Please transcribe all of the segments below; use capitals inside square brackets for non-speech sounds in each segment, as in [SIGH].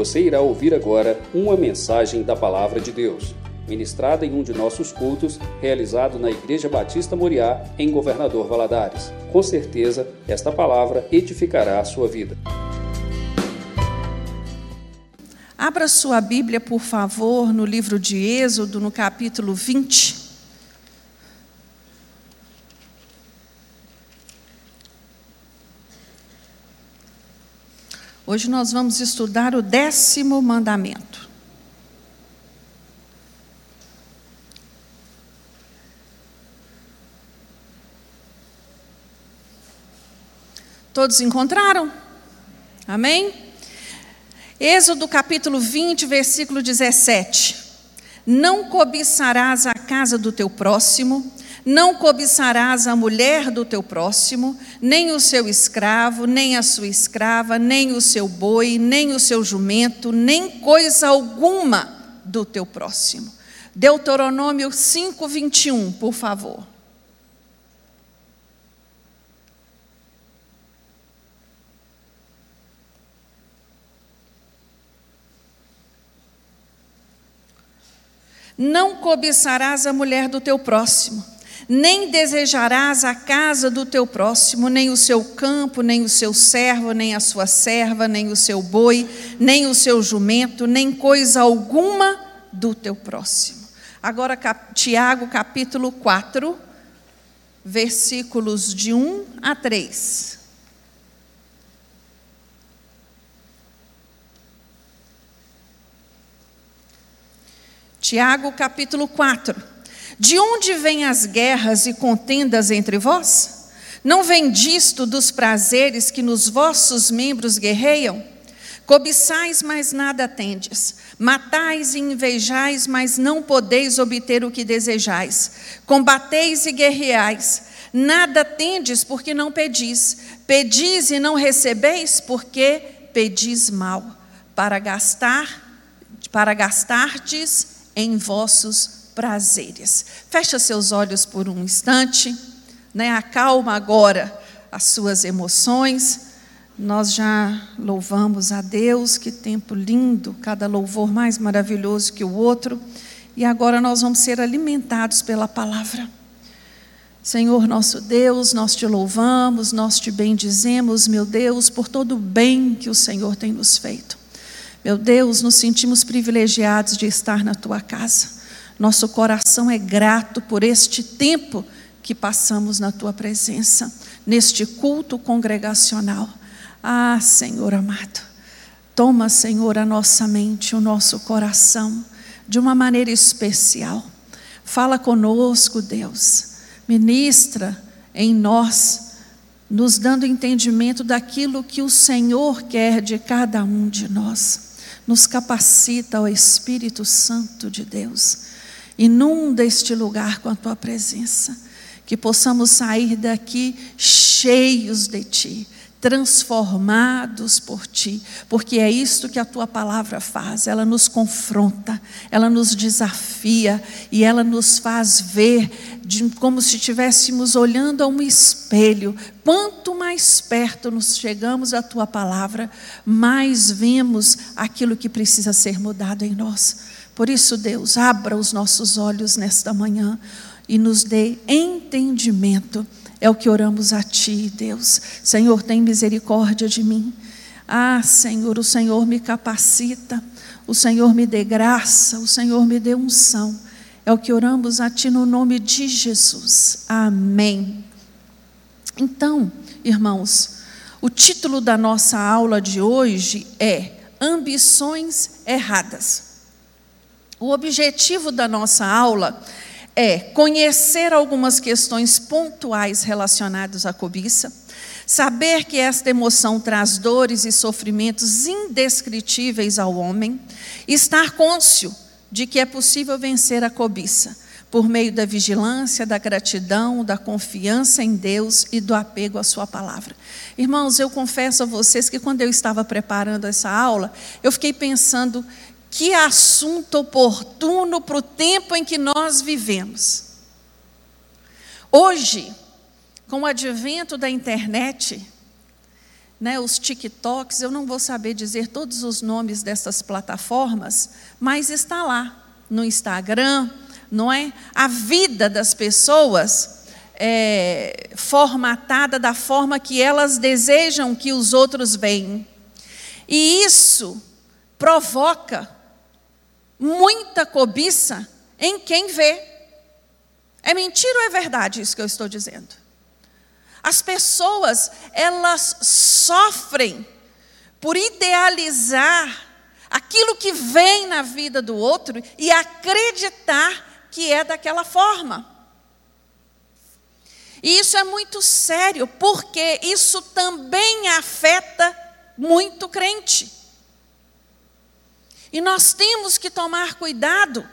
Você irá ouvir agora uma mensagem da Palavra de Deus, ministrada em um de nossos cultos, realizado na Igreja Batista Moriá, em Governador Valadares. Com certeza, esta palavra edificará a sua vida. Abra sua Bíblia, por favor, no livro de Êxodo, no capítulo 20. Hoje nós vamos estudar o décimo mandamento. Todos encontraram? Amém? Êxodo capítulo 20, versículo 17. Não cobiçarás a casa do teu próximo, não cobiçarás a mulher do teu próximo, nem o seu escravo, nem a sua escrava, nem o seu boi, nem o seu jumento, nem coisa alguma do teu próximo. Deuteronômio 5, 21, por favor. Não cobiçarás a mulher do teu próximo, nem desejarás a casa do teu próximo, nem o seu campo, nem o seu servo, nem a sua serva, nem o seu boi, nem o seu jumento, nem coisa alguma do teu próximo. Agora, Tiago capítulo 4, versículos de 1 a 3. Tiago capítulo 4. De onde vêm as guerras e contendas entre vós? Não vem disto dos prazeres que nos vossos membros guerreiam? Cobiçais, mas nada tendes. Matais e invejais, mas não podeis obter o que desejais. Combateis e guerreais. Nada tendes porque não pedis. Pedis e não recebeis porque pedis mal, para gastar, para gastardes em vossos prazeres. Fecha seus olhos por um instante, né? acalma agora as suas emoções. Nós já louvamos a Deus, que tempo lindo, cada louvor mais maravilhoso que o outro. E agora nós vamos ser alimentados pela palavra. Senhor nosso Deus, nós te louvamos, nós te bendizemos, meu Deus, por todo o bem que o Senhor tem nos feito. Meu Deus, nos sentimos privilegiados de estar na tua casa. Nosso coração é grato por este tempo que passamos na tua presença, neste culto congregacional. Ah, Senhor amado, toma, Senhor, a nossa mente, o nosso coração, de uma maneira especial. Fala conosco, Deus. Ministra em nós, nos dando entendimento daquilo que o Senhor quer de cada um de nós nos capacita, ó Espírito Santo de Deus. Inunda este lugar com a tua presença, que possamos sair daqui cheios de ti, transformados por ti, porque é isto que a tua palavra faz, ela nos confronta, ela nos desafia e ela nos faz ver de, como se estivéssemos olhando a um espelho. Quanto mais perto nos chegamos à tua palavra, mais vemos aquilo que precisa ser mudado em nós. Por isso, Deus, abra os nossos olhos nesta manhã e nos dê entendimento é o que oramos a Ti, Deus. Senhor, tem misericórdia de mim. Ah, Senhor, o Senhor me capacita, o Senhor me dê graça, o Senhor me dê unção. É o que oramos a Ti no nome de Jesus. Amém. Então, irmãos, o título da nossa aula de hoje é Ambições Erradas. O objetivo da nossa aula é conhecer algumas questões pontuais relacionadas à cobiça, saber que esta emoção traz dores e sofrimentos indescritíveis ao homem, estar cônscio de que é possível vencer a cobiça por meio da vigilância, da gratidão, da confiança em Deus e do apego à Sua palavra. Irmãos, eu confesso a vocês que quando eu estava preparando essa aula, eu fiquei pensando que assunto oportuno para o tempo em que nós vivemos. Hoje, com o advento da internet, né, os TikToks, eu não vou saber dizer todos os nomes dessas plataformas, mas está lá no Instagram, não é? A vida das pessoas é, formatada da forma que elas desejam que os outros vejam. E isso provoca muita cobiça em quem vê. É mentira ou é verdade isso que eu estou dizendo? As pessoas, elas sofrem por idealizar aquilo que vem na vida do outro e acreditar que é daquela forma. E isso é muito sério, porque isso também afeta muito crente. E nós temos que tomar cuidado,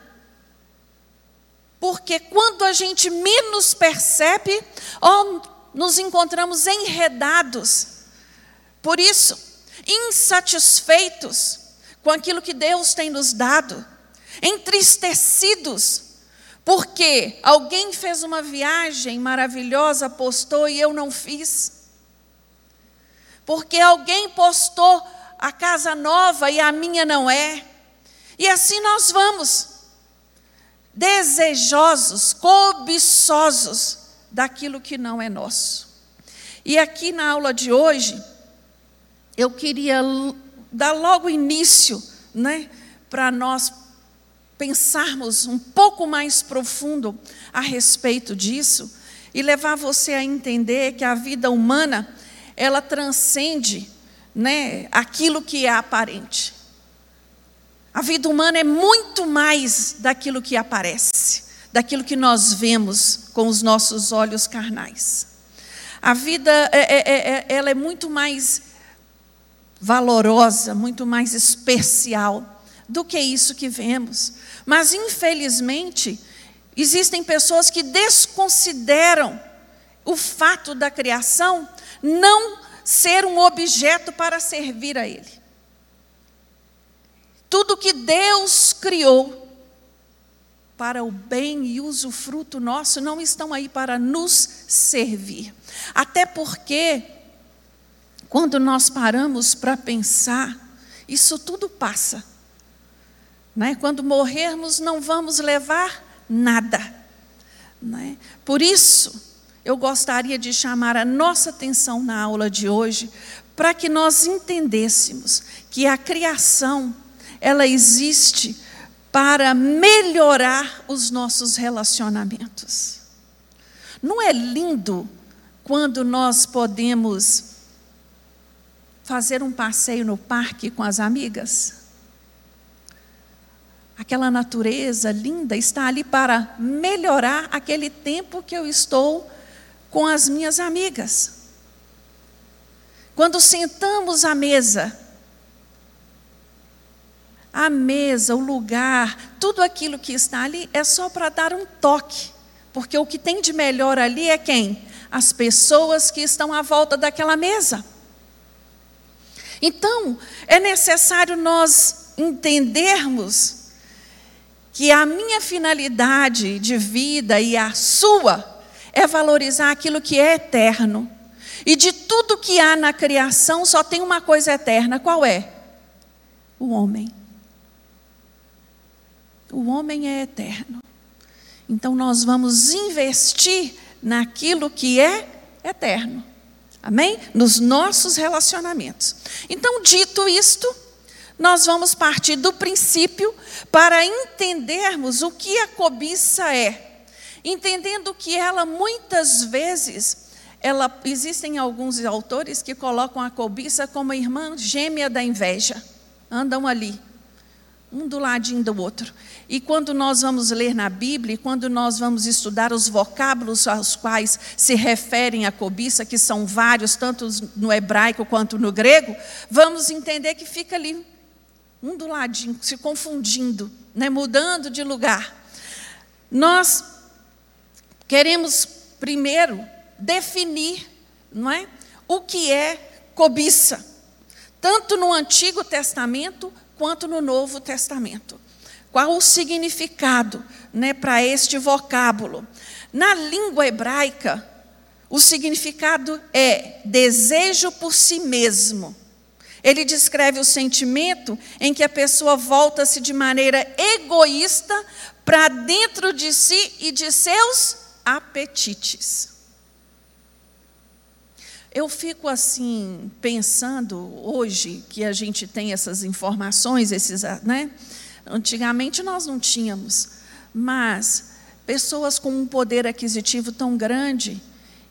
porque quando a gente menos percebe, oh, nos encontramos enredados. Por isso, insatisfeitos com aquilo que Deus tem nos dado, entristecidos, porque alguém fez uma viagem maravilhosa, postou e eu não fiz. Porque alguém postou a casa nova e a minha não é. E assim nós vamos, desejosos, cobiçosos daquilo que não é nosso. E aqui na aula de hoje, eu queria dar logo início, né, para nós pensarmos um pouco mais profundo a respeito disso e levar você a entender que a vida humana, ela transcende, né, aquilo que é aparente. A vida humana é muito mais daquilo que aparece daquilo que nós vemos com os nossos olhos carnais. A vida é, é, é, é, ela é muito mais valorosa, muito mais especial do que isso que vemos. Mas, infelizmente, existem pessoas que desconsideram o fato da criação não ser um objeto para servir a Ele. Tudo que Deus criou para o bem e usufruto nosso, não estão aí para nos servir. Até porque, quando nós paramos para pensar, isso tudo passa. Né? Quando morrermos, não vamos levar nada. Né? Por isso, eu gostaria de chamar a nossa atenção na aula de hoje, para que nós entendêssemos que a criação, ela existe para melhorar os nossos relacionamentos. Não é lindo quando nós podemos fazer um passeio no parque com as amigas? Aquela natureza linda está ali para melhorar aquele tempo que eu estou com as minhas amigas. Quando sentamos à mesa, a mesa, o lugar, tudo aquilo que está ali é só para dar um toque. Porque o que tem de melhor ali é quem? As pessoas que estão à volta daquela mesa. Então, é necessário nós entendermos que a minha finalidade de vida e a sua é valorizar aquilo que é eterno. E de tudo que há na criação, só tem uma coisa eterna: qual é? O homem. O homem é eterno. Então nós vamos investir naquilo que é eterno. Amém? Nos nossos relacionamentos. Então, dito isto, nós vamos partir do princípio para entendermos o que a cobiça é. Entendendo que ela muitas vezes, ela, existem alguns autores que colocam a cobiça como irmã gêmea da inveja. Andam ali, um do ladinho do outro. E quando nós vamos ler na Bíblia, quando nós vamos estudar os vocábulos aos quais se referem a cobiça, que são vários, tanto no hebraico quanto no grego, vamos entender que fica ali, um do ladinho, se confundindo, né, mudando de lugar. Nós queremos primeiro definir, não é, o que é cobiça, tanto no Antigo Testamento quanto no Novo Testamento. Qual o significado né, para este vocábulo? Na língua hebraica, o significado é desejo por si mesmo. Ele descreve o sentimento em que a pessoa volta-se de maneira egoísta para dentro de si e de seus apetites. Eu fico assim pensando hoje que a gente tem essas informações, esses, né? Antigamente nós não tínhamos, mas pessoas com um poder aquisitivo tão grande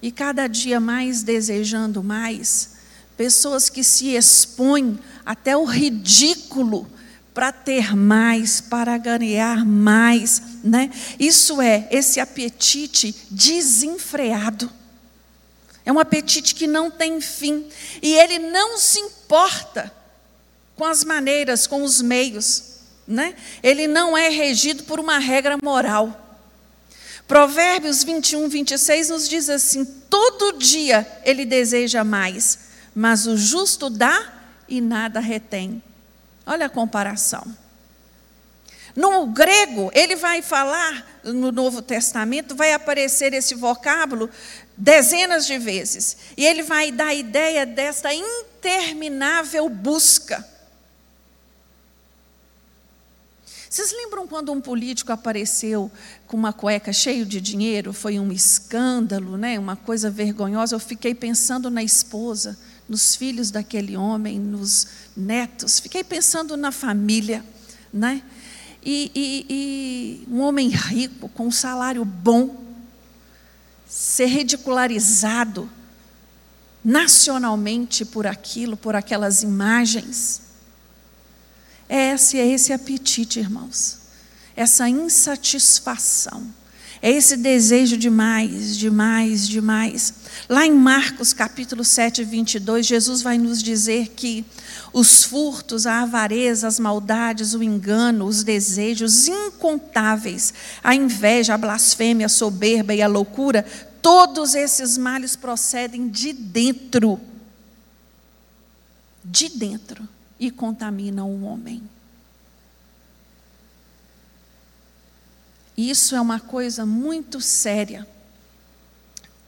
e cada dia mais desejando mais, pessoas que se expõem até o ridículo para ter mais, para ganhar mais, né? Isso é esse apetite desenfreado. É um apetite que não tem fim e ele não se importa com as maneiras, com os meios, né? Ele não é regido por uma regra moral. Provérbios 21, 26 nos diz assim: todo dia ele deseja mais, mas o justo dá e nada retém. Olha a comparação. No grego, ele vai falar, no Novo Testamento, vai aparecer esse vocábulo dezenas de vezes. E ele vai dar a ideia desta interminável busca. Vocês lembram quando um político apareceu com uma cueca cheia de dinheiro? Foi um escândalo, né? uma coisa vergonhosa. Eu fiquei pensando na esposa, nos filhos daquele homem, nos netos. Fiquei pensando na família. Né? E, e, e um homem rico, com um salário bom, ser ridicularizado nacionalmente por aquilo, por aquelas imagens. É esse, é esse apetite, irmãos. Essa insatisfação. É esse desejo de mais, de mais, de mais. Lá em Marcos capítulo 7, 22, Jesus vai nos dizer que os furtos, a avareza, as maldades, o engano, os desejos incontáveis, a inveja, a blasfêmia, a soberba e a loucura, todos esses males procedem de dentro. De dentro e contaminam o homem. Isso é uma coisa muito séria.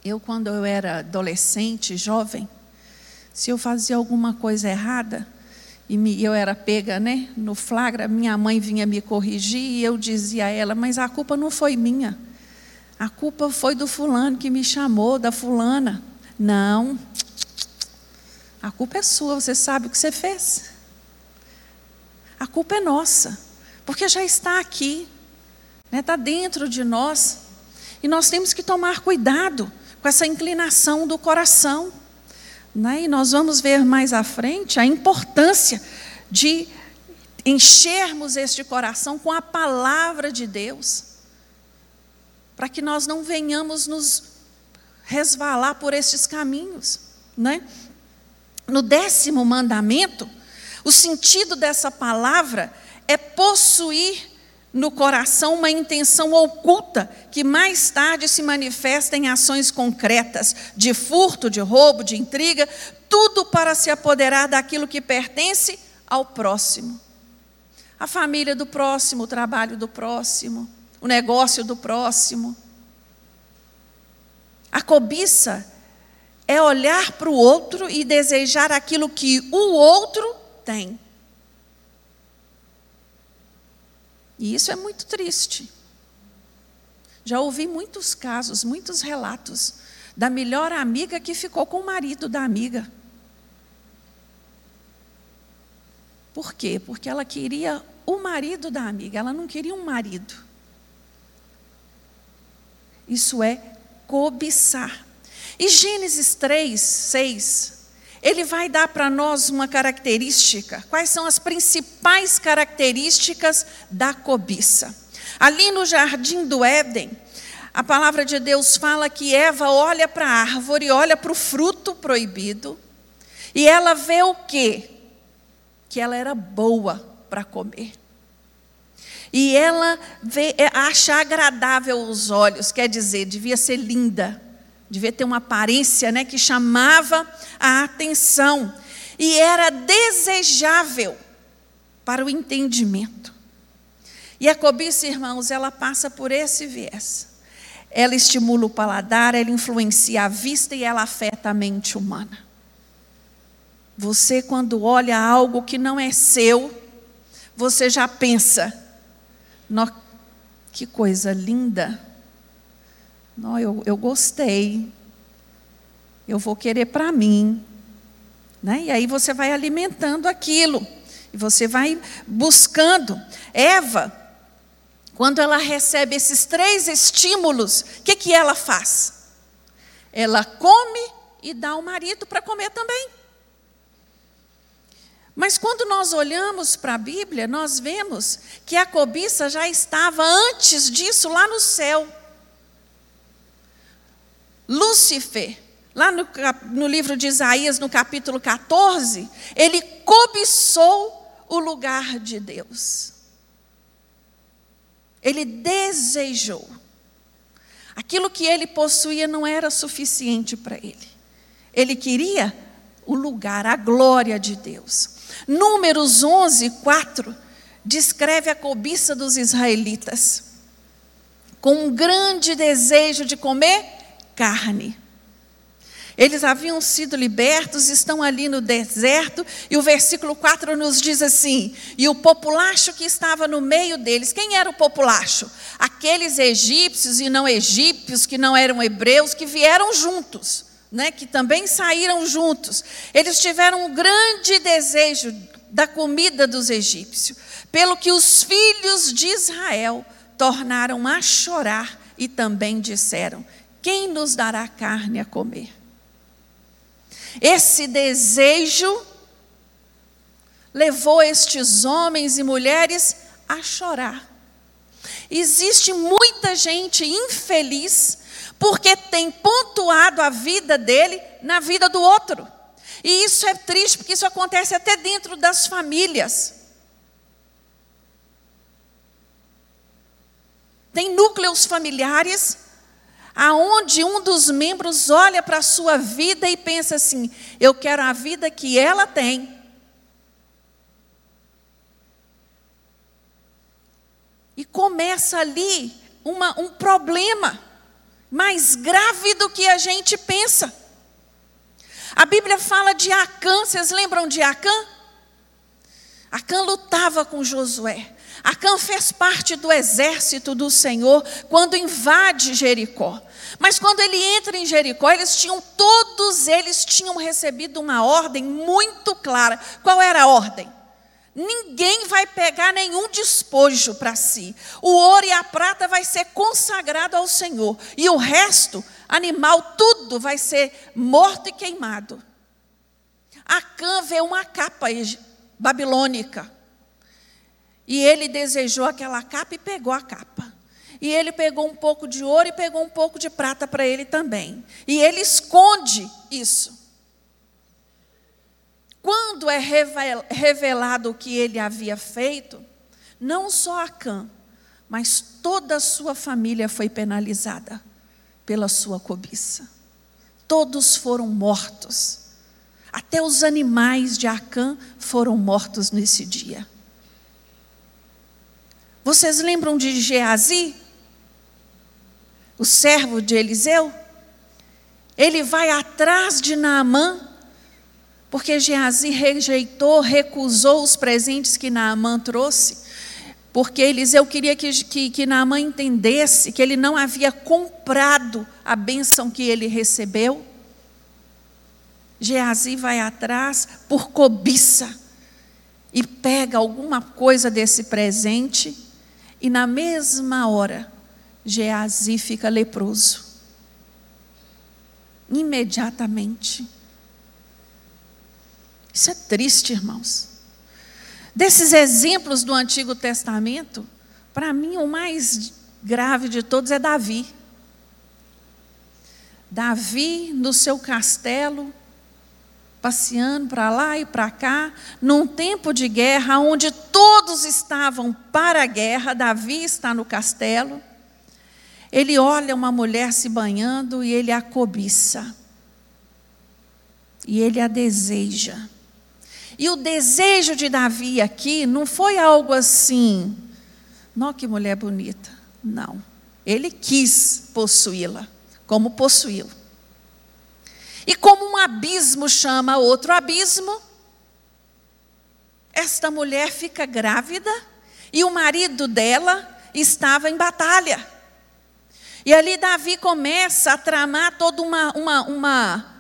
Eu, quando eu era adolescente, jovem, se eu fazia alguma coisa errada, e me, eu era pega né, no flagra, minha mãe vinha me corrigir e eu dizia a ela: Mas a culpa não foi minha. A culpa foi do fulano que me chamou, da fulana. Não. A culpa é sua, você sabe o que você fez. A culpa é nossa, porque já está aqui, né, está dentro de nós. E nós temos que tomar cuidado com essa inclinação do coração. Né? E nós vamos ver mais à frente a importância de enchermos este coração com a palavra de Deus, para que nós não venhamos nos resvalar por estes caminhos. Né? No décimo mandamento, o sentido dessa palavra é possuir no coração uma intenção oculta que mais tarde se manifesta em ações concretas de furto, de roubo, de intriga, tudo para se apoderar daquilo que pertence ao próximo. A família do próximo, o trabalho do próximo, o negócio do próximo. A cobiça é olhar para o outro e desejar aquilo que o outro tem. E isso é muito triste. Já ouvi muitos casos, muitos relatos da melhor amiga que ficou com o marido da amiga. Por quê? Porque ela queria o marido da amiga, ela não queria um marido. Isso é cobiçar. E Gênesis 3, 6 ele vai dar para nós uma característica. Quais são as principais características da cobiça? Ali no jardim do Éden, a palavra de Deus fala que Eva olha para a árvore, olha para o fruto proibido, e ela vê o quê? Que ela era boa para comer. E ela vê, é, acha agradável os olhos, quer dizer, devia ser linda devia ter uma aparência né, que chamava a atenção e era desejável para o entendimento. E a cobiça, irmãos, ela passa por esse viés. ela estimula o paladar, ela influencia a vista e ela afeta a mente humana. Você, quando olha algo que não é seu, você já pensa, que coisa linda. Não, eu, eu gostei. Eu vou querer para mim. Né? E aí você vai alimentando aquilo. E você vai buscando. Eva, quando ela recebe esses três estímulos, o que, que ela faz? Ela come e dá ao marido para comer também. Mas quando nós olhamos para a Bíblia, nós vemos que a cobiça já estava antes disso lá no céu. Lúcifer, lá no, no, livro de Isaías, no capítulo 14, ele cobiçou o lugar de Deus. Ele desejou. Aquilo que ele possuía não era suficiente para ele. Ele queria o lugar, a glória de Deus. Números 11, 4 descreve a cobiça dos israelitas com um grande desejo de comer carne. Eles haviam sido libertos, estão ali no deserto, e o versículo 4 nos diz assim: E o populacho que estava no meio deles, quem era o populacho? Aqueles egípcios e não egípcios, que não eram hebreus, que vieram juntos né, que também saíram juntos, eles tiveram um grande desejo da comida dos egípcios, pelo que os filhos de Israel tornaram a chorar e também disseram: Quem nos dará carne a comer? Esse desejo levou estes homens e mulheres a chorar. Existe muita gente infeliz porque tem pontuado a vida dele na vida do outro. E isso é triste, porque isso acontece até dentro das famílias. Tem núcleos familiares aonde um dos membros olha para a sua vida e pensa assim: eu quero a vida que ela tem. E começa ali uma, um problema mais grave do que a gente pensa. A Bíblia fala de Acã, vocês lembram de Acã? Acã lutava com Josué. Acã fez parte do exército do Senhor quando invade Jericó. Mas quando ele entra em Jericó, eles tinham todos eles tinham recebido uma ordem muito clara. Qual era a ordem? Ninguém vai pegar nenhum despojo para si. O ouro e a prata vai ser consagrado ao Senhor. E o resto, animal, tudo vai ser morto e queimado. Acã vê uma capa babilônica. E ele desejou aquela capa e pegou a capa. E ele pegou um pouco de ouro e pegou um pouco de prata para ele também. E ele esconde isso. Quando é revelado o que ele havia feito, não só Acã, mas toda a sua família foi penalizada pela sua cobiça. Todos foram mortos. Até os animais de Acã foram mortos nesse dia. Vocês lembram de Geazi? O servo de Eliseu? Ele vai atrás de Naamã porque Geazi rejeitou, recusou os presentes que Naamã trouxe, porque Eliseu queria que, que, que Naamã entendesse que ele não havia comprado a bênção que ele recebeu. Geazi vai atrás por cobiça e pega alguma coisa desse presente, e na mesma hora, Geazi fica leproso. Imediatamente. Isso é triste, irmãos. Desses exemplos do Antigo Testamento, para mim o mais grave de todos é Davi. Davi no seu castelo, passeando para lá e para cá, num tempo de guerra, onde todos estavam para a guerra, Davi está no castelo. Ele olha uma mulher se banhando e ele a cobiça. E ele a deseja. E o desejo de Davi aqui não foi algo assim, não que mulher bonita. Não. Ele quis possuí-la, como possuiu. E como um abismo chama outro abismo, esta mulher fica grávida e o marido dela estava em batalha. E ali Davi começa a tramar toda uma, uma, uma,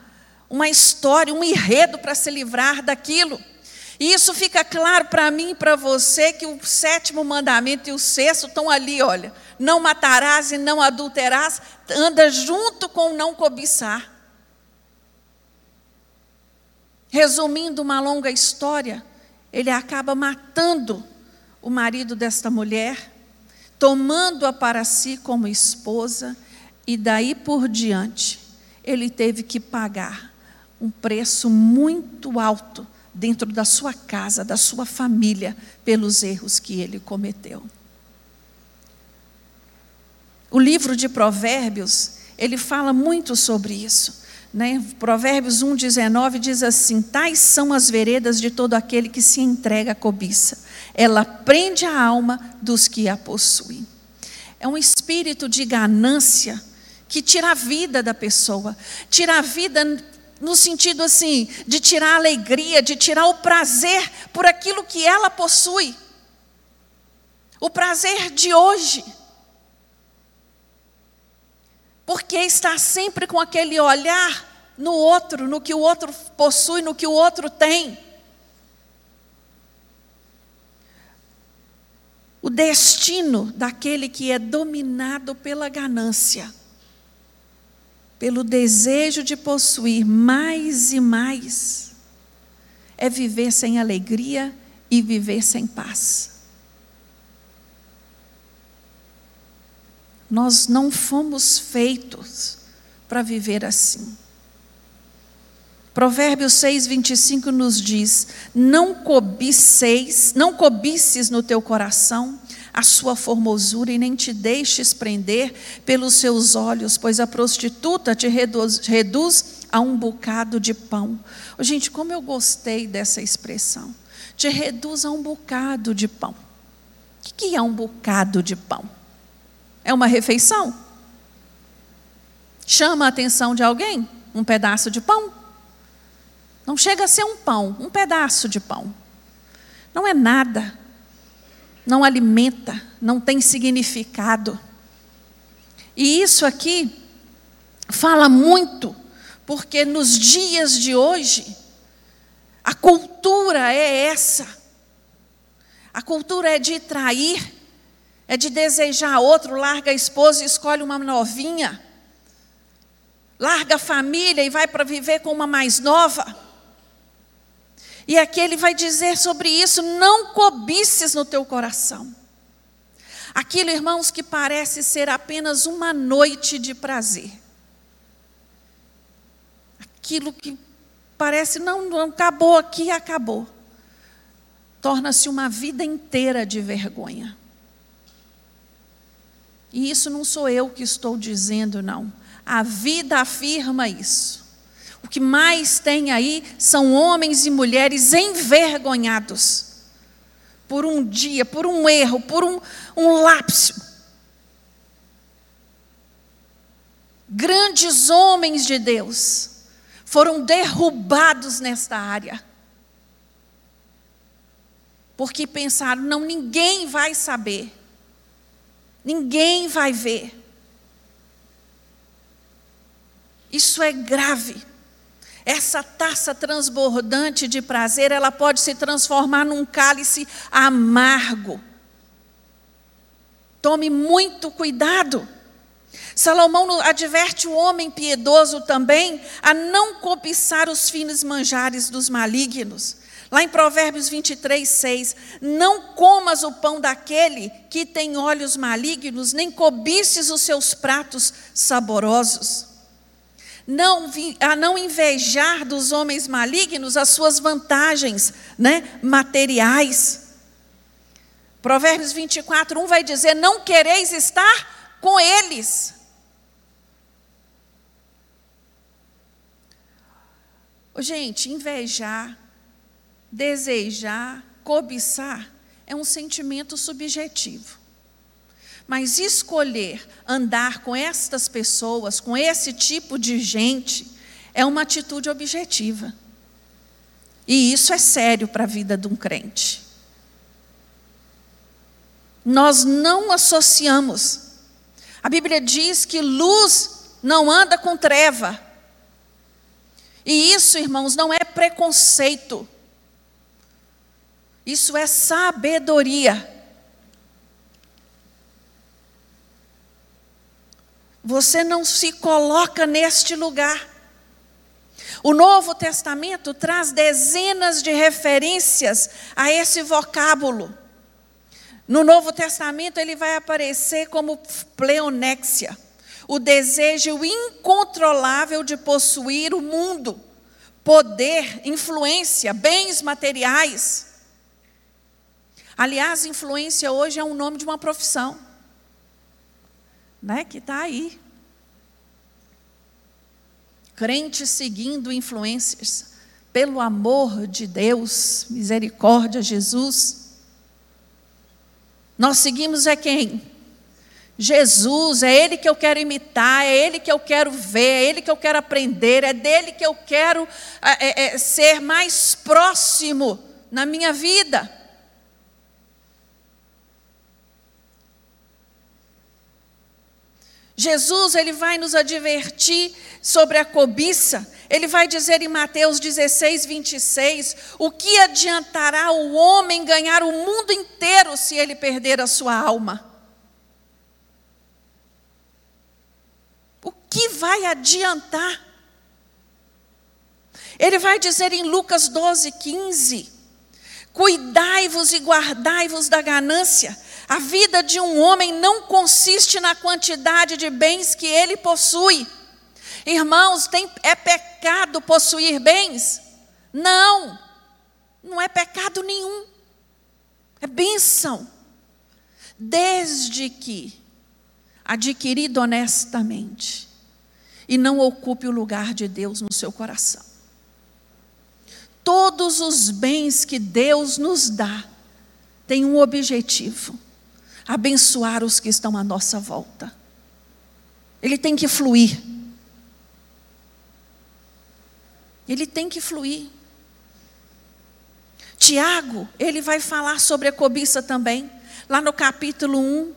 uma história, um enredo para se livrar daquilo. E isso fica claro para mim e para você que o sétimo mandamento e o sexto estão ali, olha. Não matarás e não adulterás, anda junto com não cobiçar. Resumindo uma longa história, ele acaba matando o marido desta mulher, tomando-a para si como esposa, e daí por diante, ele teve que pagar um preço muito alto dentro da sua casa, da sua família, pelos erros que ele cometeu. O livro de Provérbios, ele fala muito sobre isso. Né? Provérbios 1,19 diz assim: Tais são as veredas de todo aquele que se entrega à cobiça. Ela prende a alma dos que a possuem. É um espírito de ganância que tira a vida da pessoa, tira a vida no sentido assim, de tirar a alegria, de tirar o prazer por aquilo que ela possui. O prazer de hoje. Porque está sempre com aquele olhar no outro, no que o outro possui, no que o outro tem. O destino daquele que é dominado pela ganância pelo desejo de possuir mais e mais, é viver sem alegria e viver sem paz. Nós não fomos feitos para viver assim. Provérbios 6, 25 nos diz: Não cobiceis, não cobices no teu coração a sua formosura e nem te deixes prender pelos seus olhos, pois a prostituta te reduz, reduz a um bocado de pão. Oh, gente, como eu gostei dessa expressão. Te reduz a um bocado de pão. O que é um bocado de pão? É uma refeição? Chama a atenção de alguém? Um pedaço de pão? Não chega a ser um pão, um pedaço de pão. Não é nada não alimenta, não tem significado. E isso aqui fala muito, porque nos dias de hoje, a cultura é essa. A cultura é de trair, é de desejar outro, larga a esposa e escolhe uma novinha. Larga a família e vai para viver com uma mais nova. E aqui ele vai dizer sobre isso: não cobices no teu coração. Aquilo, irmãos, que parece ser apenas uma noite de prazer. Aquilo que parece, não, não acabou aqui, acabou. Torna-se uma vida inteira de vergonha. E isso não sou eu que estou dizendo, não. A vida afirma isso. O que mais tem aí são homens e mulheres envergonhados por um dia, por um erro, por um, um lapso. Grandes homens de Deus foram derrubados nesta área. Porque pensaram, não, ninguém vai saber, ninguém vai ver. Isso é grave. Essa taça transbordante de prazer, ela pode se transformar num cálice amargo. Tome muito cuidado. Salomão adverte o homem piedoso também a não cobiçar os finos manjares dos malignos. Lá em Provérbios 23, 6, não comas o pão daquele que tem olhos malignos, nem cobices os seus pratos saborosos não, a não invejar dos homens malignos as suas vantagens né, materiais. Provérbios 24, 1 vai dizer: Não quereis estar com eles. Gente, invejar, desejar, cobiçar é um sentimento subjetivo. Mas escolher andar com estas pessoas, com esse tipo de gente, é uma atitude objetiva. E isso é sério para a vida de um crente. Nós não associamos. A Bíblia diz que luz não anda com treva. E isso, irmãos, não é preconceito. Isso é sabedoria. Você não se coloca neste lugar. O Novo Testamento traz dezenas de referências a esse vocábulo. No Novo Testamento ele vai aparecer como pleonexia, o desejo incontrolável de possuir o mundo, poder, influência, bens materiais. Aliás, influência hoje é um nome de uma profissão né, que está aí. Crentes seguindo influências, pelo amor de Deus, misericórdia, Jesus. Nós seguimos é quem? Jesus, é Ele que eu quero imitar, é Ele que eu quero ver, é Ele que eu quero aprender, é dele que eu quero é, é, é ser mais próximo na minha vida. Jesus ele vai nos advertir sobre a cobiça. Ele vai dizer em Mateus 16, 26: O que adiantará o homem ganhar o mundo inteiro se ele perder a sua alma? O que vai adiantar? Ele vai dizer em Lucas 12, 15: Cuidai-vos e guardai-vos da ganância a vida de um homem não consiste na quantidade de bens que ele possui. Irmãos, tem, é pecado possuir bens? Não, não é pecado nenhum. É bênção. Desde que adquirido honestamente e não ocupe o lugar de Deus no seu coração. Todos os bens que Deus nos dá têm um objetivo abençoar os que estão à nossa volta. Ele tem que fluir. Ele tem que fluir. Tiago, ele vai falar sobre a cobiça também. Lá no capítulo 1,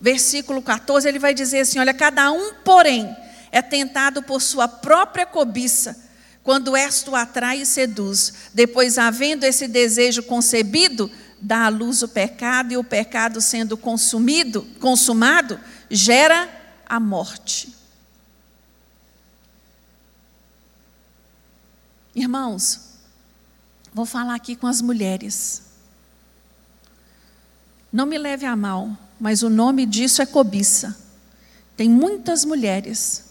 versículo 14, ele vai dizer assim: Olha, cada um, porém, é tentado por sua própria cobiça, quando esta o atrai e seduz. Depois, havendo esse desejo concebido, dá à luz o pecado e o pecado sendo consumido, consumado, gera a morte. Irmãos, vou falar aqui com as mulheres. Não me leve a mal, mas o nome disso é cobiça. Tem muitas mulheres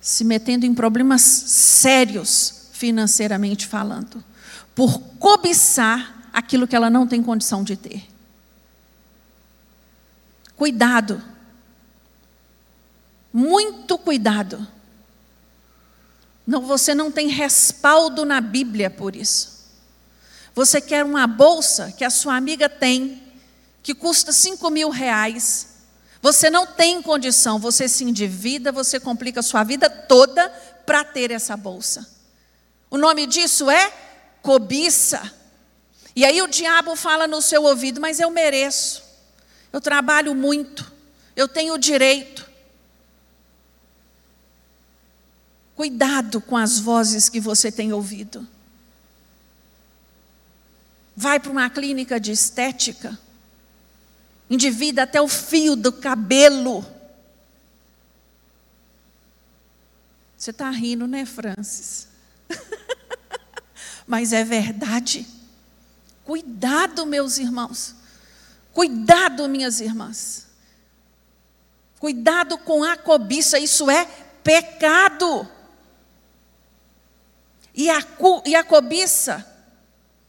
se metendo em problemas sérios financeiramente falando, por cobiçar aquilo que ela não tem condição de ter. Cuidado. Muito cuidado. Não, você não tem respaldo na Bíblia por isso. Você quer uma bolsa que a sua amiga tem, que custa cinco mil reais. Você não tem condição, você se endivida, você complica a sua vida toda para ter essa bolsa. O nome disso é cobiça. E aí o diabo fala no seu ouvido: Mas eu mereço, eu trabalho muito, eu tenho direito. Cuidado com as vozes que você tem ouvido. Vai para uma clínica de estética, endivida até o fio do cabelo. Você está rindo, né, Francis? [LAUGHS] Mas é verdade. Cuidado, meus irmãos. Cuidado, minhas irmãs. Cuidado com a cobiça, isso é pecado. E a, e a cobiça,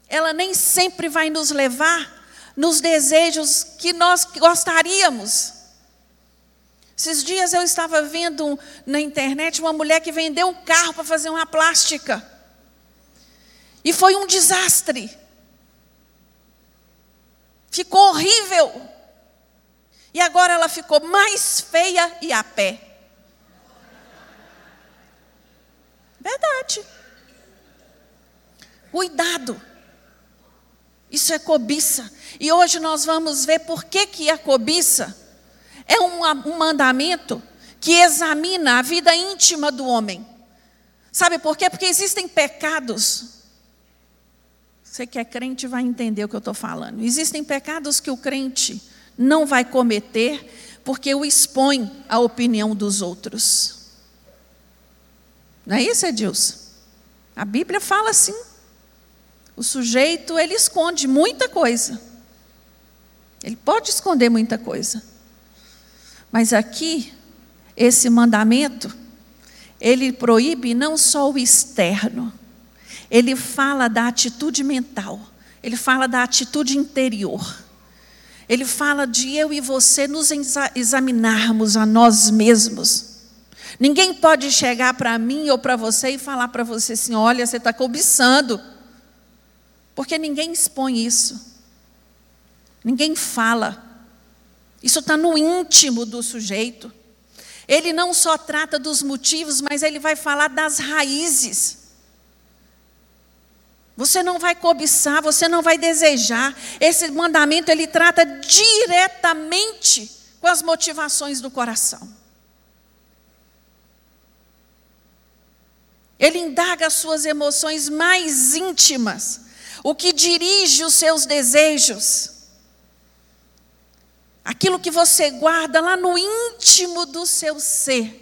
ela nem sempre vai nos levar nos desejos que nós gostaríamos. Esses dias eu estava vendo na internet uma mulher que vendeu um carro para fazer uma plástica. E foi um desastre. Ficou horrível. E agora ela ficou mais feia e a pé. Verdade. Cuidado. Isso é cobiça. E hoje nós vamos ver por que, que a cobiça é um, um mandamento que examina a vida íntima do homem. Sabe por quê? Porque existem pecados. Você que é crente vai entender o que eu estou falando. Existem pecados que o crente não vai cometer porque o expõe à opinião dos outros. Não é isso, Edilson? A Bíblia fala assim. O sujeito, ele esconde muita coisa. Ele pode esconder muita coisa. Mas aqui, esse mandamento, ele proíbe não só o externo, ele fala da atitude mental, ele fala da atitude interior. Ele fala de eu e você nos examinarmos a nós mesmos Ninguém pode chegar para mim ou para você e falar para você assim: olha, você está cobiçando. Porque ninguém expõe isso. Ninguém fala. Isso está no íntimo do sujeito. Ele não só trata dos motivos, mas ele vai falar das raízes. Você não vai cobiçar, você não vai desejar. Esse mandamento ele trata diretamente com as motivações do coração. Ele indaga as suas emoções mais íntimas, o que dirige os seus desejos. Aquilo que você guarda lá no íntimo do seu ser.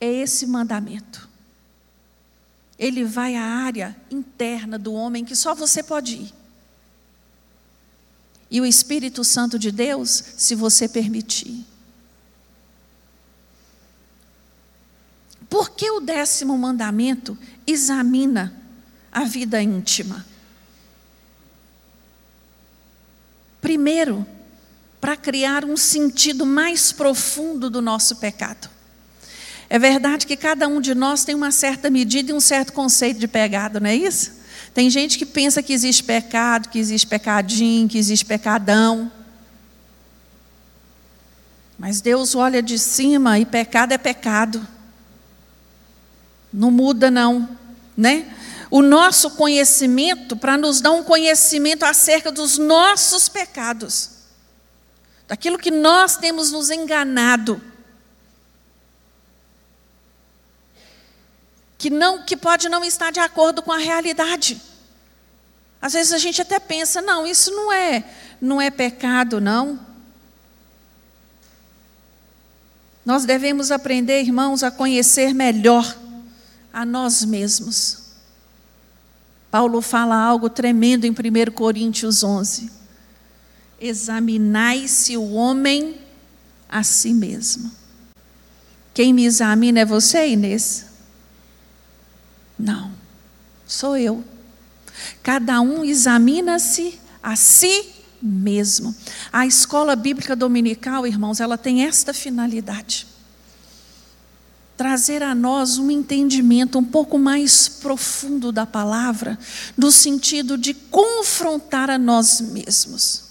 É esse mandamento. Ele vai à área interna do homem que só você pode ir. E o Espírito Santo de Deus, se você permitir. Por que o décimo mandamento examina a vida íntima? Primeiro, para criar um sentido mais profundo do nosso pecado. É verdade que cada um de nós tem uma certa medida e um certo conceito de pecado, não é isso? Tem gente que pensa que existe pecado, que existe pecadinho, que existe pecadão. Mas Deus olha de cima e pecado é pecado. Não muda não, né? O nosso conhecimento para nos dar um conhecimento acerca dos nossos pecados. Daquilo que nós temos nos enganado. Que não que pode não estar de acordo com a realidade. Às vezes a gente até pensa, não, isso não é, não é pecado, não. Nós devemos aprender, irmãos, a conhecer melhor a nós mesmos. Paulo fala algo tremendo em 1 Coríntios 11. Examinai-se o homem a si mesmo. Quem me examina é você, Inês? Não, sou eu. Cada um examina-se a si mesmo. A escola bíblica dominical, irmãos, ela tem esta finalidade trazer a nós um entendimento um pouco mais profundo da palavra, no sentido de confrontar a nós mesmos.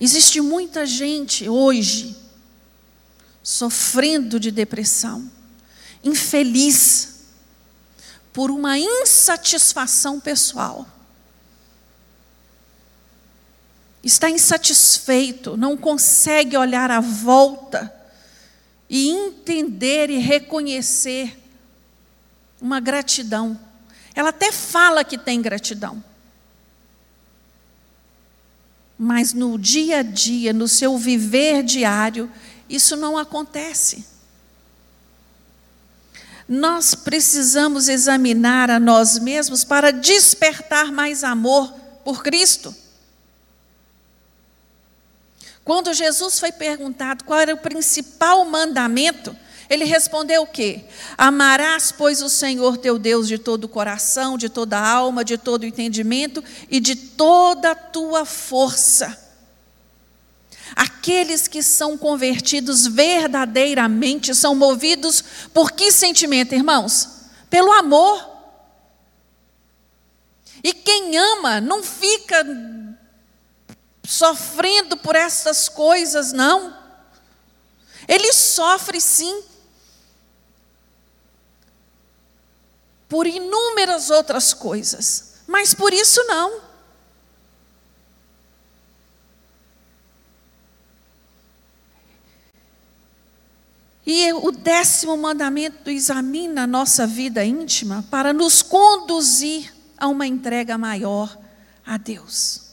Existe muita gente hoje sofrendo de depressão, infeliz, por uma insatisfação pessoal. Está insatisfeito, não consegue olhar à volta e entender e reconhecer uma gratidão. Ela até fala que tem gratidão. Mas no dia a dia, no seu viver diário, isso não acontece. Nós precisamos examinar a nós mesmos para despertar mais amor por Cristo. Quando Jesus foi perguntado qual era o principal mandamento, ele respondeu o quê? Amarás, pois, o Senhor teu Deus de todo o coração, de toda a alma, de todo o entendimento e de toda a tua força. Aqueles que são convertidos verdadeiramente são movidos por que sentimento, irmãos? Pelo amor. E quem ama não fica sofrendo por essas coisas, não. Ele sofre sim. Por inúmeras outras coisas, mas por isso não. E o décimo mandamento examina a nossa vida íntima para nos conduzir a uma entrega maior a Deus.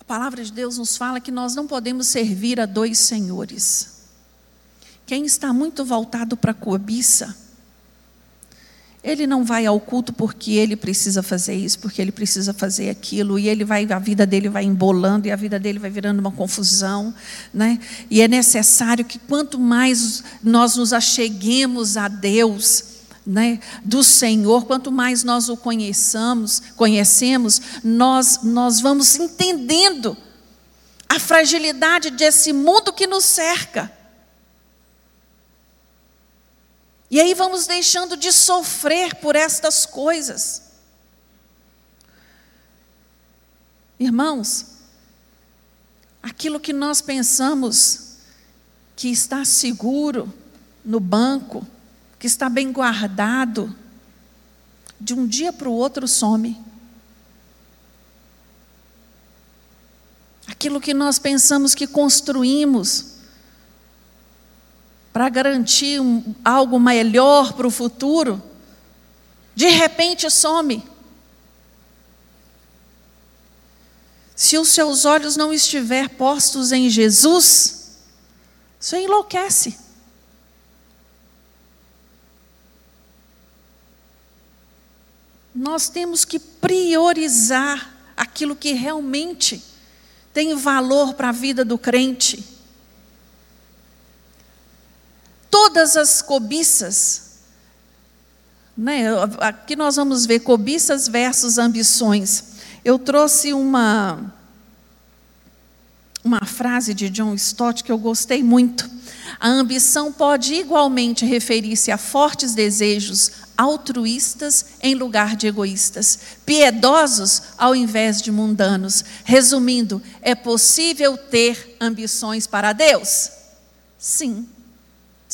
A palavra de Deus nos fala que nós não podemos servir a dois senhores. Quem está muito voltado para a cobiça, ele não vai ao culto porque ele precisa fazer isso, porque ele precisa fazer aquilo, e ele vai, a vida dele vai embolando e a vida dele vai virando uma confusão, né? E é necessário que quanto mais nós nos acheguemos a Deus, né, do Senhor, quanto mais nós o conheçamos, conhecemos, nós nós vamos entendendo a fragilidade desse mundo que nos cerca. E aí vamos deixando de sofrer por estas coisas. Irmãos, aquilo que nós pensamos que está seguro no banco, que está bem guardado, de um dia para o outro some. Aquilo que nós pensamos que construímos, para garantir um, algo melhor para o futuro, de repente some. Se os seus olhos não estiver postos em Jesus, você enlouquece. Nós temos que priorizar aquilo que realmente tem valor para a vida do crente todas as cobiças. Né? Aqui nós vamos ver cobiças versus ambições. Eu trouxe uma, uma frase de John Stott que eu gostei muito. A ambição pode igualmente referir-se a fortes desejos altruístas em lugar de egoístas, piedosos ao invés de mundanos. Resumindo, é possível ter ambições para Deus? Sim.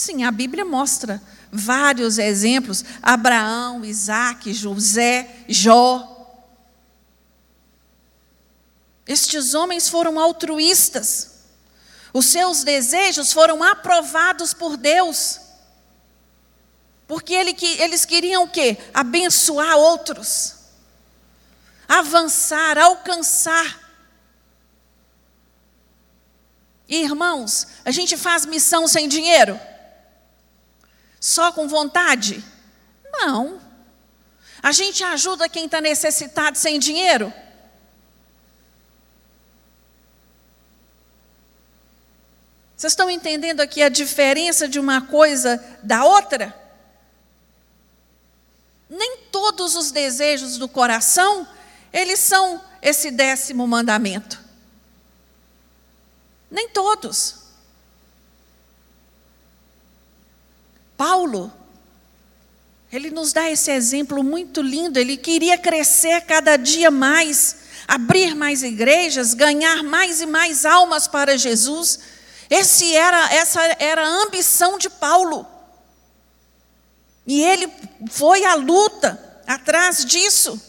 Sim, a Bíblia mostra vários exemplos: Abraão, Isaac, José, Jó. Estes homens foram altruístas. Os seus desejos foram aprovados por Deus. Porque ele, eles queriam o quê? Abençoar outros. Avançar, alcançar. irmãos, a gente faz missão sem dinheiro? Só com vontade? Não. A gente ajuda quem está necessitado sem dinheiro? Vocês estão entendendo aqui a diferença de uma coisa da outra? Nem todos os desejos do coração, eles são esse décimo mandamento. Nem todos. Paulo, ele nos dá esse exemplo muito lindo. Ele queria crescer cada dia mais, abrir mais igrejas, ganhar mais e mais almas para Jesus. Esse era, essa era a ambição de Paulo. E ele foi à luta atrás disso.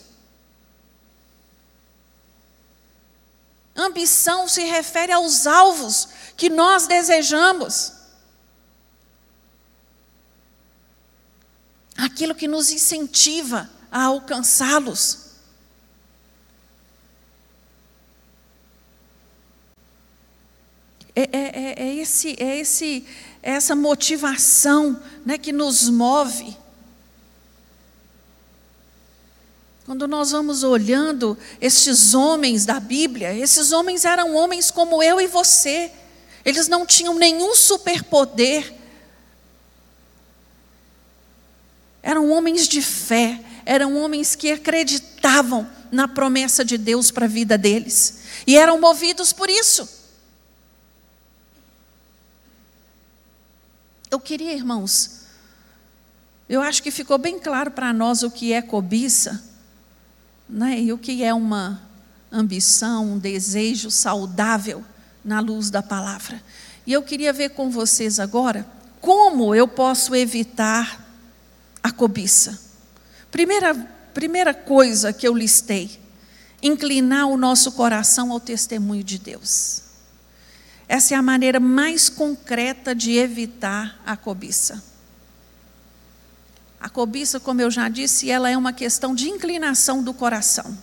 Ambição se refere aos alvos que nós desejamos. Aquilo que nos incentiva a alcançá-los. É, é, é, é, esse, é esse, é essa motivação né, que nos move. Quando nós vamos olhando estes homens da Bíblia, esses homens eram homens como eu e você. Eles não tinham nenhum superpoder, Eram homens de fé, eram homens que acreditavam na promessa de Deus para a vida deles e eram movidos por isso. Eu queria, irmãos, eu acho que ficou bem claro para nós o que é cobiça né? e o que é uma ambição, um desejo saudável na luz da palavra. E eu queria ver com vocês agora como eu posso evitar a cobiça. Primeira, primeira coisa que eu listei: inclinar o nosso coração ao testemunho de Deus. Essa é a maneira mais concreta de evitar a cobiça. A cobiça, como eu já disse, ela é uma questão de inclinação do coração.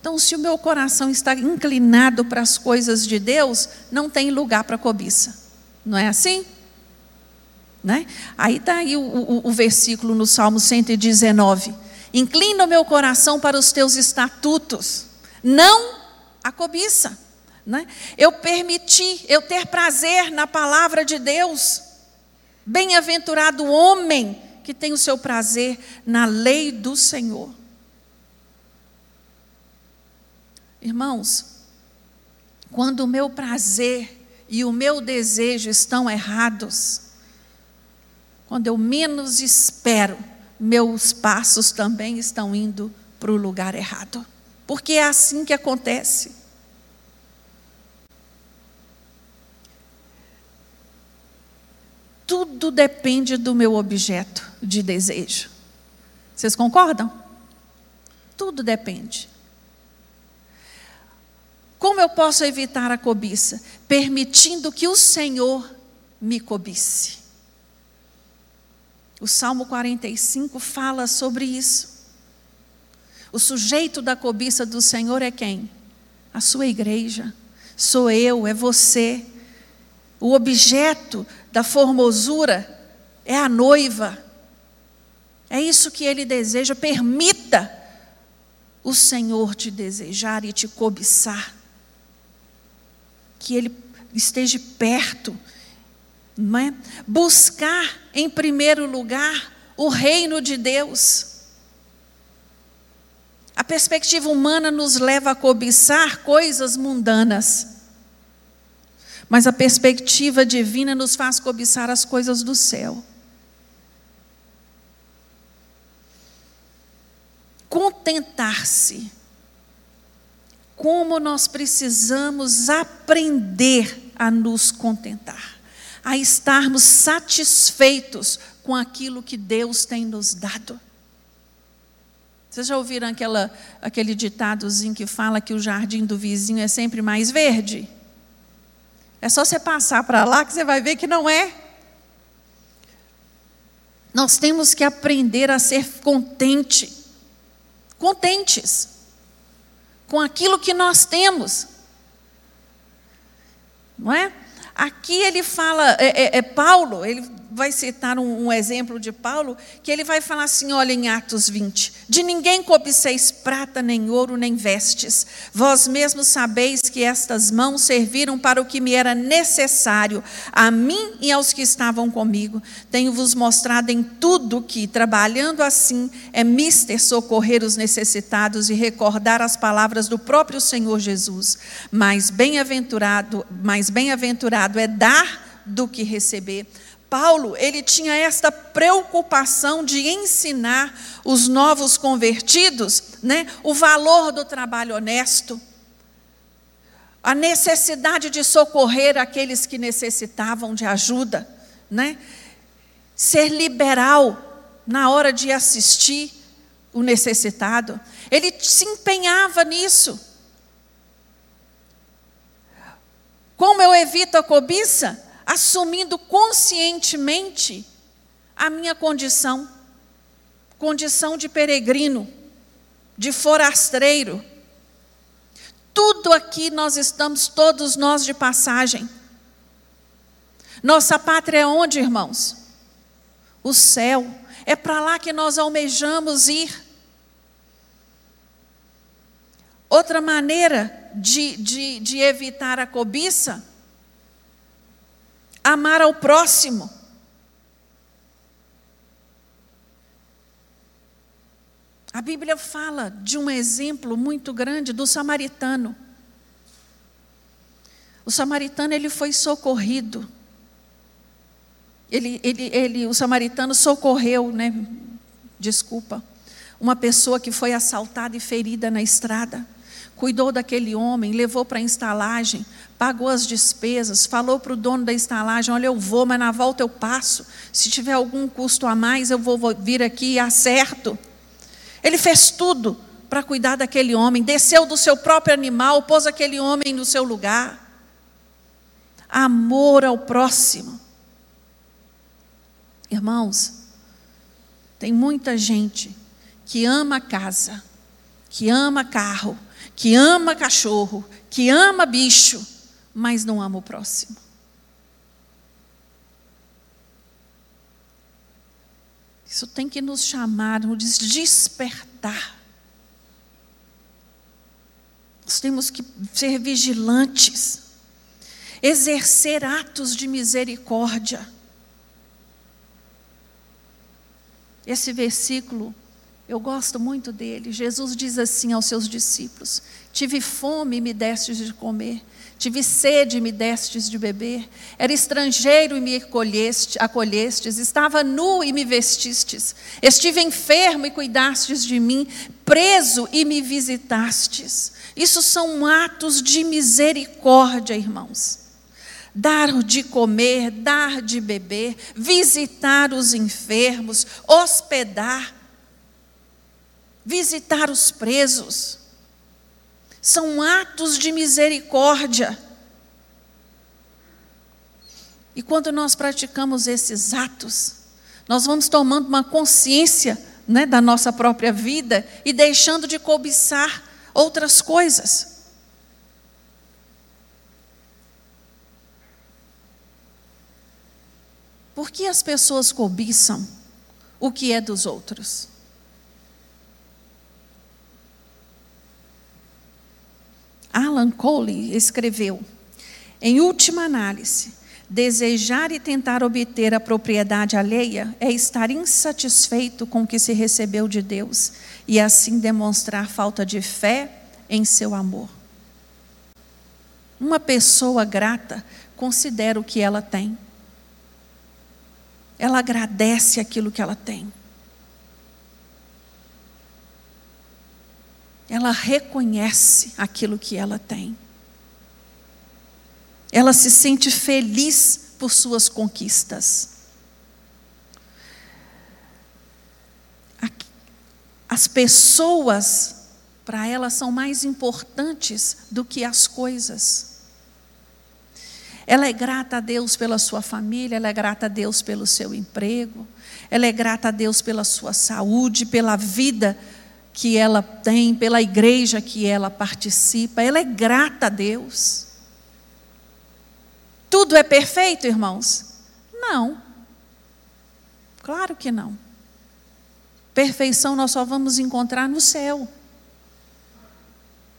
Então, se o meu coração está inclinado para as coisas de Deus, não tem lugar para cobiça. Não é assim? Né? Aí está aí o, o, o versículo no Salmo 119. Inclina o meu coração para os teus estatutos, não a cobiça. Né? Eu permiti, eu ter prazer na palavra de Deus. Bem-aventurado o homem que tem o seu prazer na lei do Senhor. Irmãos, quando o meu prazer e o meu desejo estão errados, quando eu menos espero, meus passos também estão indo para o lugar errado. Porque é assim que acontece. Tudo depende do meu objeto de desejo. Vocês concordam? Tudo depende. Como eu posso evitar a cobiça? Permitindo que o Senhor me cobice. O Salmo 45 fala sobre isso. O sujeito da cobiça do Senhor é quem? A sua igreja. Sou eu, é você. O objeto da formosura é a noiva. É isso que ele deseja. Permita o Senhor te desejar e te cobiçar. Que ele esteja perto. Não é? Buscar em primeiro lugar o reino de Deus. A perspectiva humana nos leva a cobiçar coisas mundanas. Mas a perspectiva divina nos faz cobiçar as coisas do céu. Contentar-se. Como nós precisamos aprender a nos contentar, a estarmos satisfeitos com aquilo que Deus tem nos dado. Vocês já ouviram aquela, aquele ditadozinho que fala que o jardim do vizinho é sempre mais verde? É só você passar para lá que você vai ver que não é. Nós temos que aprender a ser contente, contentes com aquilo que nós temos. Não é? Aqui ele fala, é, é, é Paulo, ele vai citar um, um, exemplo de Paulo, que ele vai falar assim: olha, em Atos 20: De ninguém cobiceis prata, nem ouro, nem vestes. Vós mesmos sabeis que estas mãos serviram para o que me era necessário, a mim e aos que estavam comigo. Tenho-vos mostrado em tudo que, trabalhando assim, é mister socorrer os necessitados e recordar as palavras do próprio Senhor Jesus. Mas bem-aventurado, mais bem-aventurado é dar do que receber. Paulo, ele tinha esta preocupação de ensinar os novos convertidos, né, o valor do trabalho honesto, a necessidade de socorrer aqueles que necessitavam de ajuda, né? Ser liberal na hora de assistir o necessitado. Ele se empenhava nisso. Como eu evito a cobiça? Assumindo conscientemente a minha condição, condição de peregrino, de forasteiro. Tudo aqui nós estamos, todos nós de passagem. Nossa pátria é onde, irmãos? O céu. É para lá que nós almejamos ir. Outra maneira de, de, de evitar a cobiça amar ao próximo. A Bíblia fala de um exemplo muito grande do samaritano. O samaritano ele foi socorrido. Ele, ele, ele, o samaritano socorreu, né? desculpa, uma pessoa que foi assaltada e ferida na estrada. Cuidou daquele homem, levou para a estalagem, pagou as despesas, falou para o dono da estalagem: Olha, eu vou, mas na volta eu passo. Se tiver algum custo a mais, eu vou vir aqui e acerto. Ele fez tudo para cuidar daquele homem, desceu do seu próprio animal, pôs aquele homem no seu lugar. Amor ao próximo. Irmãos, tem muita gente que ama casa, que ama carro, que ama cachorro, que ama bicho, mas não ama o próximo. Isso tem que nos chamar, nos despertar. Nós temos que ser vigilantes, exercer atos de misericórdia. Esse versículo, eu gosto muito dele. Jesus diz assim aos seus discípulos: Tive fome e me destes de comer, tive sede e me destes de beber, era estrangeiro e me acolheste, acolhestes, estava nu e me vestistes, estive enfermo e cuidastes de mim, preso e me visitastes. Isso são atos de misericórdia, irmãos dar de comer, dar de beber, visitar os enfermos, hospedar, visitar os presos. São atos de misericórdia. E quando nós praticamos esses atos, nós vamos tomando uma consciência né, da nossa própria vida e deixando de cobiçar outras coisas. Por que as pessoas cobiçam o que é dos outros? Alan Cole escreveu: em última análise, desejar e tentar obter a propriedade alheia é estar insatisfeito com o que se recebeu de Deus e assim demonstrar falta de fé em seu amor. Uma pessoa grata considera o que ela tem ela agradece aquilo que ela tem. Ela reconhece aquilo que ela tem. Ela se sente feliz por suas conquistas. As pessoas, para ela, são mais importantes do que as coisas. Ela é grata a Deus pela sua família, ela é grata a Deus pelo seu emprego, ela é grata a Deus pela sua saúde, pela vida que ela tem, pela igreja que ela participa, ela é grata a Deus. Tudo é perfeito, irmãos? Não. Claro que não. Perfeição nós só vamos encontrar no céu.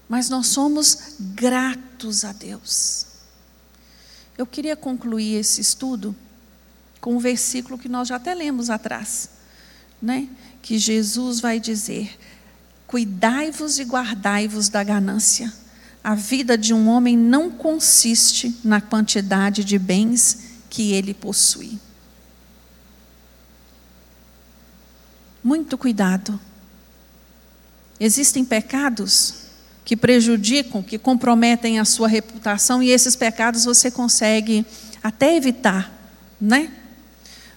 Mas nós somos gratos a Deus. Eu queria concluir esse estudo com um versículo que nós já até lemos atrás, né? Que Jesus vai dizer: Cuidai-vos e guardai-vos da ganância. A vida de um homem não consiste na quantidade de bens que ele possui. Muito cuidado. Existem pecados que prejudicam, que comprometem a sua reputação, e esses pecados você consegue até evitar, né?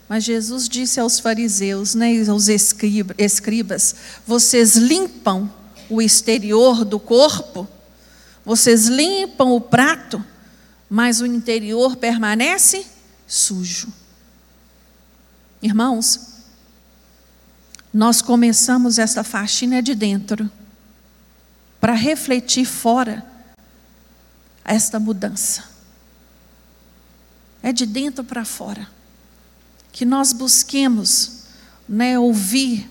Mas Jesus disse aos fariseus, né, aos escribas: vocês limpam o exterior do corpo, vocês limpam o prato, mas o interior permanece sujo. Irmãos, nós começamos esta faxina de dentro para refletir fora esta mudança. É de dentro para fora. Que nós busquemos né, ouvir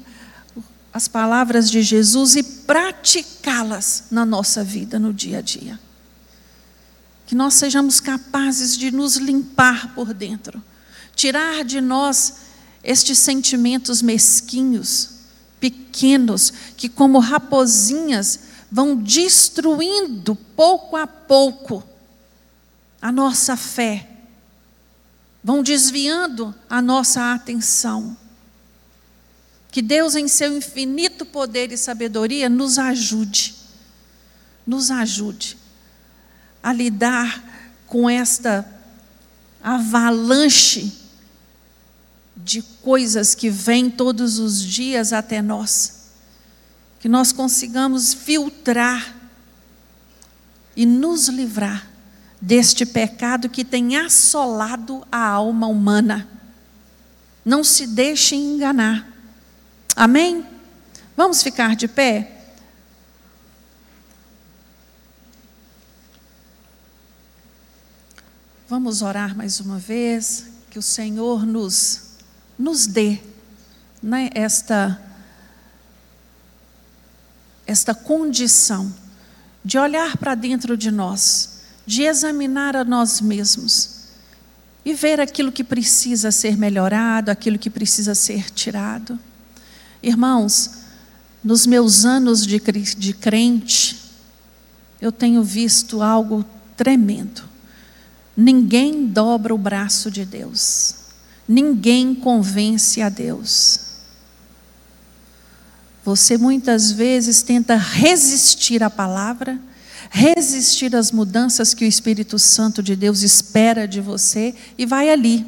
as palavras de Jesus e praticá-las na nossa vida, no dia a dia. Que nós sejamos capazes de nos limpar por dentro, tirar de nós estes sentimentos mesquinhos, pequenos, que como raposinhas vão destruindo pouco a pouco a nossa fé, vão desviando a nossa atenção. Que Deus, em seu infinito poder e sabedoria, nos ajude, nos ajude a lidar com esta avalanche de coisas que vêm todos os dias até nós, que nós consigamos filtrar e nos livrar deste pecado que tem assolado a alma humana. Não se deixe enganar. Amém? Vamos ficar de pé? Vamos orar mais uma vez, que o Senhor nos nos dê né, esta, esta condição de olhar para dentro de nós, de examinar a nós mesmos e ver aquilo que precisa ser melhorado, aquilo que precisa ser tirado. Irmãos, nos meus anos de, de crente, eu tenho visto algo tremendo. Ninguém dobra o braço de Deus. Ninguém convence a Deus. Você muitas vezes tenta resistir à palavra, resistir às mudanças que o Espírito Santo de Deus espera de você e vai ali,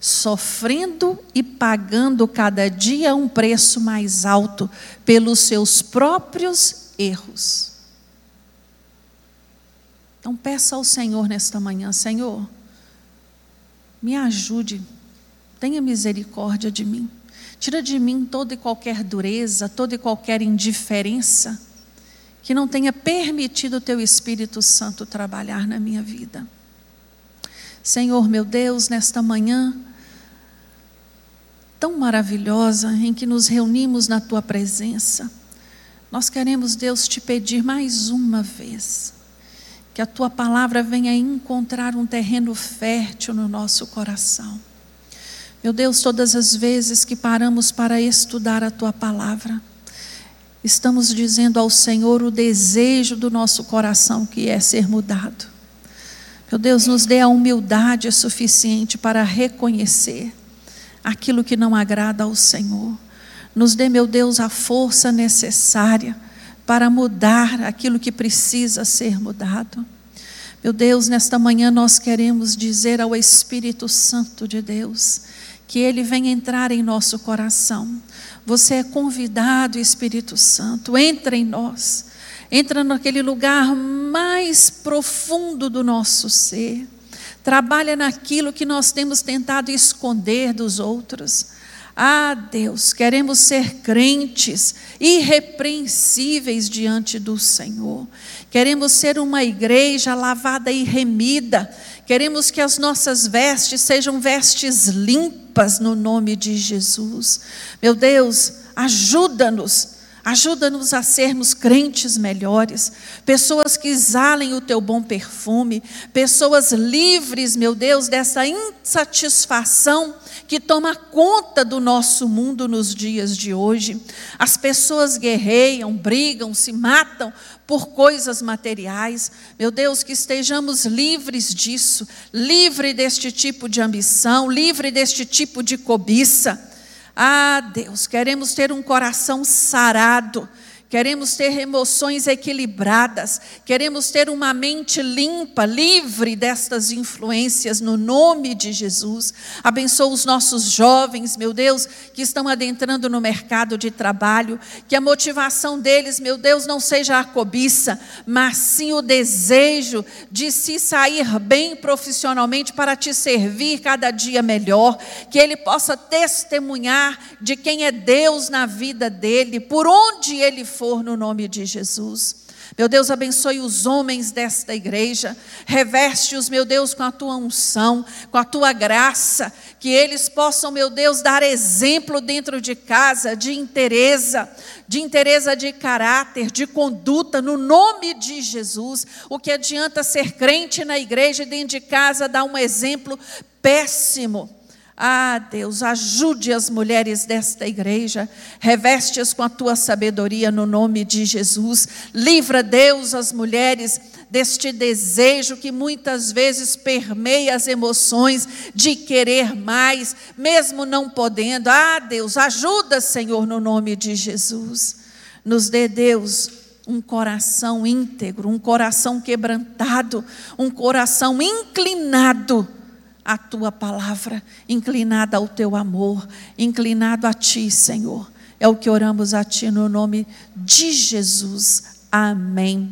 sofrendo e pagando cada dia um preço mais alto pelos seus próprios erros. Então peça ao Senhor nesta manhã, Senhor, me ajude tenha misericórdia de mim. Tira de mim toda e qualquer dureza, toda e qualquer indiferença que não tenha permitido o teu Espírito Santo trabalhar na minha vida. Senhor meu Deus, nesta manhã tão maravilhosa em que nos reunimos na tua presença, nós queremos, Deus, te pedir mais uma vez que a tua palavra venha encontrar um terreno fértil no nosso coração meu Deus, todas as vezes que paramos para estudar a tua palavra, estamos dizendo ao Senhor o desejo do nosso coração que é ser mudado. Meu Deus, nos dê a humildade suficiente para reconhecer aquilo que não agrada ao Senhor. Nos dê, meu Deus, a força necessária para mudar aquilo que precisa ser mudado. Meu Deus, nesta manhã nós queremos dizer ao Espírito Santo de Deus que Ele venha entrar em nosso coração. Você é convidado, Espírito Santo, entra em nós, entra naquele lugar mais profundo do nosso ser, trabalha naquilo que nós temos tentado esconder dos outros. Ah, Deus, queremos ser crentes irrepreensíveis diante do Senhor. Queremos ser uma igreja lavada e remida. Queremos que as nossas vestes sejam vestes limpas no nome de Jesus. Meu Deus, ajuda-nos Ajuda-nos a sermos crentes melhores, pessoas que exalem o teu bom perfume, pessoas livres, meu Deus, dessa insatisfação que toma conta do nosso mundo nos dias de hoje. As pessoas guerreiam, brigam, se matam por coisas materiais. Meu Deus, que estejamos livres disso, livre deste tipo de ambição, livre deste tipo de cobiça. Ah, Deus, queremos ter um coração sarado, queremos ter emoções equilibradas, queremos ter uma mente limpa, livre destas influências, no nome de Jesus. Abençoa os nossos jovens, meu Deus, que estão adentrando no mercado de trabalho, que a motivação deles, meu Deus, não seja a cobiça, mas sim o desejo de se sair bem profissionalmente para te servir cada dia melhor, que ele possa testemunhar de quem é Deus na vida dele, por onde ele for no nome de Jesus. Meu Deus, abençoe os homens desta igreja, reveste-os, meu Deus, com a tua unção, com a tua graça, que eles possam, meu Deus, dar exemplo dentro de casa de interesa, de interesa de caráter, de conduta, no nome de Jesus. O que adianta ser crente na igreja e dentro de casa dar um exemplo péssimo? Ah, Deus, ajude as mulheres desta igreja, reveste-as com a tua sabedoria no nome de Jesus. Livra, Deus, as mulheres deste desejo que muitas vezes permeia as emoções de querer mais, mesmo não podendo. Ah, Deus, ajuda, Senhor, no nome de Jesus. Nos dê, Deus, um coração íntegro, um coração quebrantado, um coração inclinado à tua palavra, inclinado ao teu amor, inclinado a ti, Senhor. É o que oramos a ti no nome de Jesus. Amém.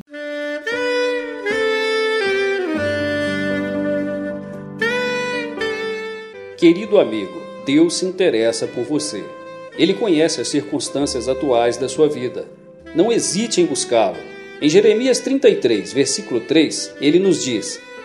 Querido amigo, Deus se interessa por você. Ele conhece as circunstâncias atuais da sua vida. Não hesite em buscá-lo. Em Jeremias 33, versículo 3, ele nos diz: